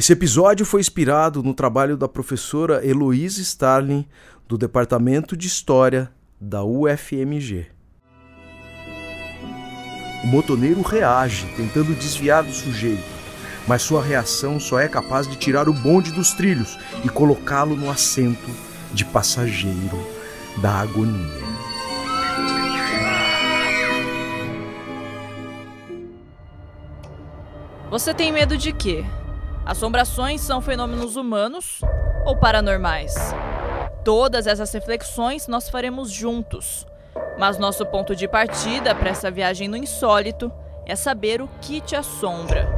Esse episódio foi inspirado no trabalho da professora Heloise Starling, do Departamento de História da UFMG. O motoneiro reage, tentando desviar do sujeito, mas sua reação só é capaz de tirar o bonde dos trilhos e colocá-lo no assento de passageiro da agonia. Você tem medo de quê? Assombrações são fenômenos humanos ou paranormais? Todas essas reflexões nós faremos juntos. Mas nosso ponto de partida para essa viagem no insólito é saber o que te assombra.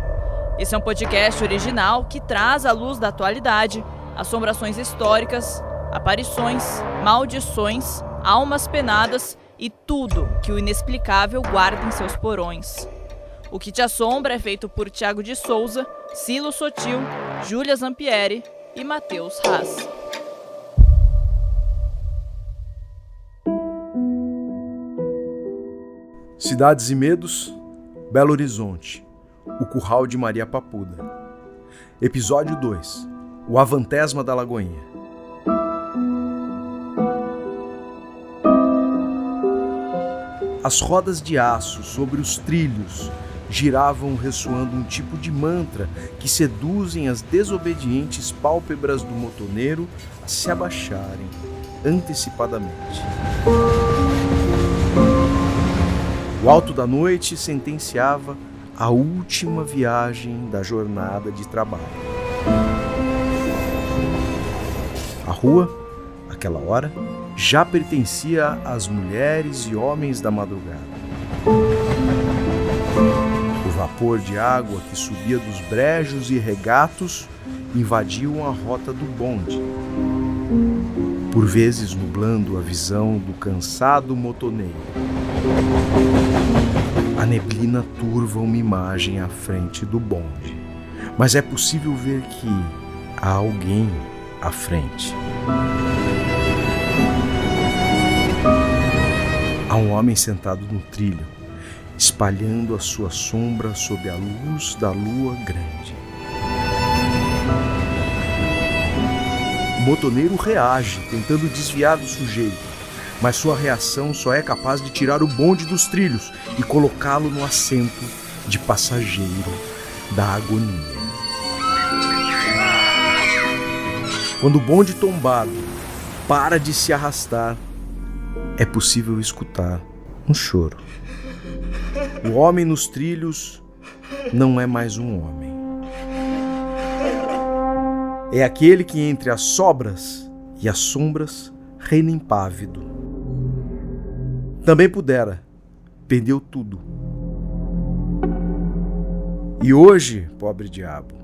Esse é um podcast original que traz à luz da atualidade assombrações históricas, aparições, maldições, almas penadas e tudo que o inexplicável guarda em seus porões. O que te assombra é feito por Tiago de Souza Silo Sotil, Júlia Zampieri e Matheus Haas. Cidades e Medos, Belo Horizonte, O Curral de Maria Papuda. Episódio 2 O Avantesma da Lagoinha. As rodas de aço sobre os trilhos giravam ressoando um tipo de mantra que seduzem as desobedientes pálpebras do motoneiro a se abaixarem antecipadamente. O alto da noite sentenciava a última viagem da jornada de trabalho. A rua, aquela hora, já pertencia às mulheres e homens da madrugada vapor de água que subia dos brejos e regatos invadiam a rota do bonde, por vezes nublando a visão do cansado motoneiro. A neblina turva uma imagem à frente do bonde, mas é possível ver que há alguém à frente. Há um homem sentado no trilho, espalhando a sua sombra sob a luz da lua grande. O motoneiro reage, tentando desviar do sujeito, mas sua reação só é capaz de tirar o bonde dos trilhos e colocá-lo no assento de passageiro da agonia. Quando o bonde tombado para de se arrastar, é possível escutar um choro. O homem nos trilhos não é mais um homem. É aquele que entre as sobras e as sombras reina impávido. Também pudera, perdeu tudo. E hoje, pobre diabo,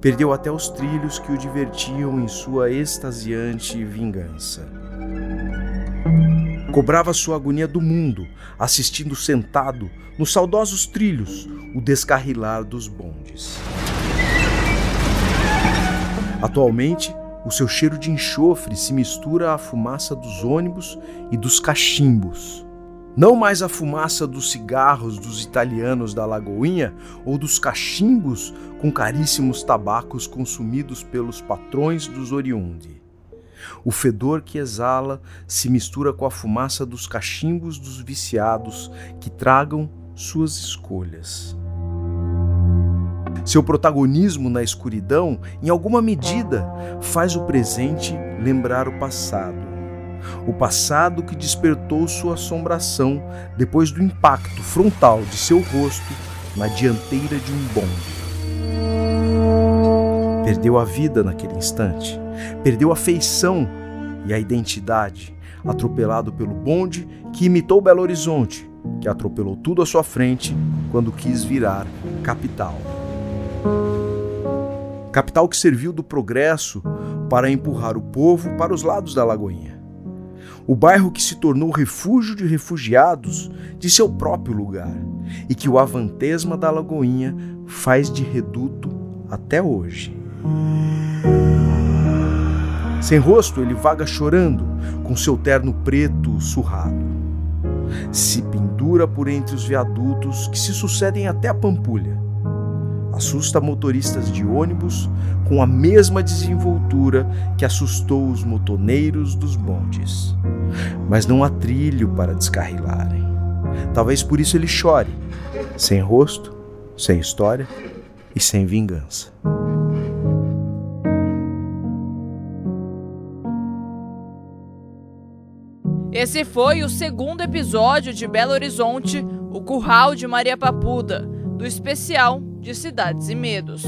perdeu até os trilhos que o divertiam em sua extasiante vingança cobrava sua agonia do mundo, assistindo sentado nos saudosos trilhos o descarrilar dos bondes. Atualmente, o seu cheiro de enxofre se mistura à fumaça dos ônibus e dos cachimbos. Não mais a fumaça dos cigarros dos italianos da Lagoinha ou dos cachimbos com caríssimos tabacos consumidos pelos patrões dos oriundi. O fedor que exala se mistura com a fumaça dos cachimbos dos viciados que tragam suas escolhas. Seu protagonismo na escuridão, em alguma medida, faz o presente lembrar o passado. O passado que despertou sua assombração depois do impacto frontal de seu rosto na dianteira de um bonde. Perdeu a vida naquele instante Perdeu a feição e a identidade, atropelado pelo bonde que imitou Belo Horizonte, que atropelou tudo à sua frente quando quis virar capital. Capital que serviu do progresso para empurrar o povo para os lados da Lagoinha. O bairro que se tornou refúgio de refugiados de seu próprio lugar e que o Avantesma da Lagoinha faz de reduto até hoje. Sem rosto, ele vaga chorando, com seu terno preto surrado. Se pendura por entre os viadutos que se sucedem até a Pampulha. assusta motoristas de ônibus com a mesma desenvoltura que assustou os motoneiros dos bondes. Mas não há trilho para descarrilarem. Talvez por isso ele chore, sem rosto, sem história e sem vingança. Esse foi o segundo episódio de Belo Horizonte, o Curral de Maria Papuda, do especial de Cidades e Medos.